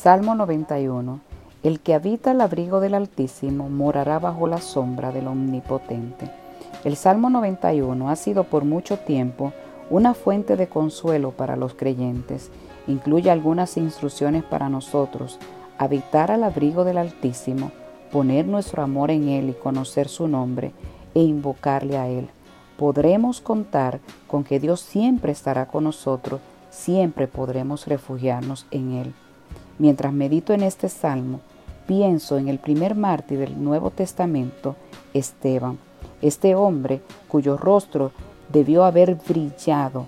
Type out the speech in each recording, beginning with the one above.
Salmo 91. El que habita el abrigo del Altísimo morará bajo la sombra del Omnipotente. El Salmo 91 ha sido por mucho tiempo una fuente de consuelo para los creyentes. Incluye algunas instrucciones para nosotros. Habitar al abrigo del Altísimo, poner nuestro amor en Él y conocer su nombre e invocarle a Él. Podremos contar con que Dios siempre estará con nosotros, siempre podremos refugiarnos en Él. Mientras medito en este salmo, pienso en el primer mártir del Nuevo Testamento, Esteban, este hombre cuyo rostro debió haber brillado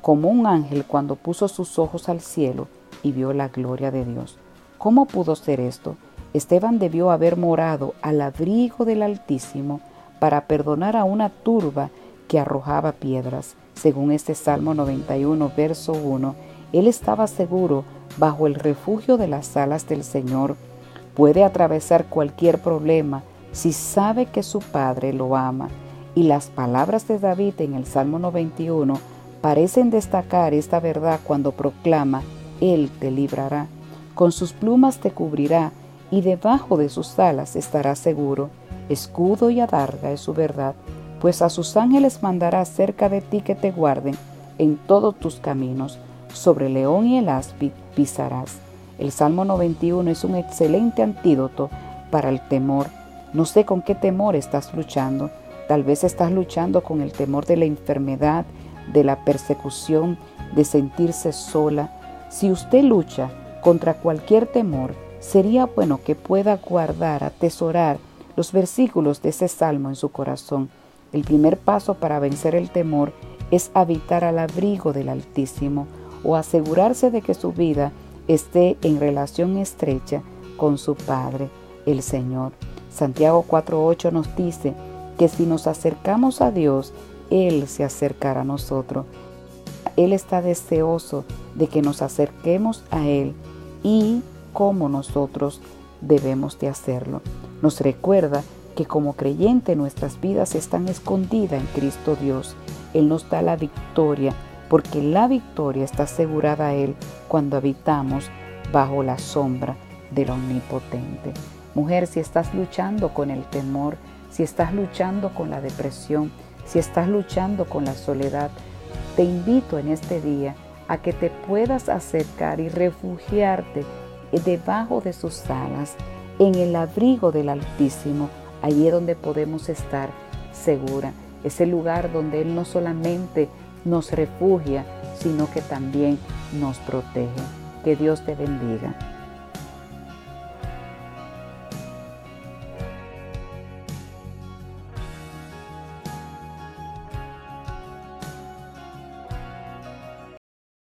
como un ángel cuando puso sus ojos al cielo y vio la gloria de Dios. ¿Cómo pudo ser esto? Esteban debió haber morado al abrigo del Altísimo para perdonar a una turba que arrojaba piedras. Según este Salmo 91, verso 1, él estaba seguro bajo el refugio de las alas del Señor. Puede atravesar cualquier problema si sabe que su Padre lo ama. Y las palabras de David en el Salmo 91 parecen destacar esta verdad cuando proclama, Él te librará, con sus plumas te cubrirá y debajo de sus alas estará seguro. Escudo y adarga es su verdad, pues a sus ángeles mandará cerca de ti que te guarden en todos tus caminos sobre el león y el áspid pisarás. El Salmo 91 es un excelente antídoto para el temor. No sé con qué temor estás luchando. Tal vez estás luchando con el temor de la enfermedad, de la persecución, de sentirse sola. Si usted lucha contra cualquier temor, sería bueno que pueda guardar, atesorar los versículos de ese salmo en su corazón. El primer paso para vencer el temor es habitar al abrigo del Altísimo o asegurarse de que su vida esté en relación estrecha con su Padre, el Señor. Santiago 4.8 nos dice que si nos acercamos a Dios, Él se acercará a nosotros. Él está deseoso de que nos acerquemos a Él y cómo nosotros debemos de hacerlo. Nos recuerda que como creyente nuestras vidas están escondidas en Cristo Dios. Él nos da la victoria porque la victoria está asegurada a Él cuando habitamos bajo la sombra del Omnipotente. Mujer, si estás luchando con el temor, si estás luchando con la depresión, si estás luchando con la soledad, te invito en este día a que te puedas acercar y refugiarte debajo de sus alas, en el abrigo del Altísimo, allí es donde podemos estar segura. Es el lugar donde Él no solamente nos refugia, sino que también nos protege. Que Dios te bendiga.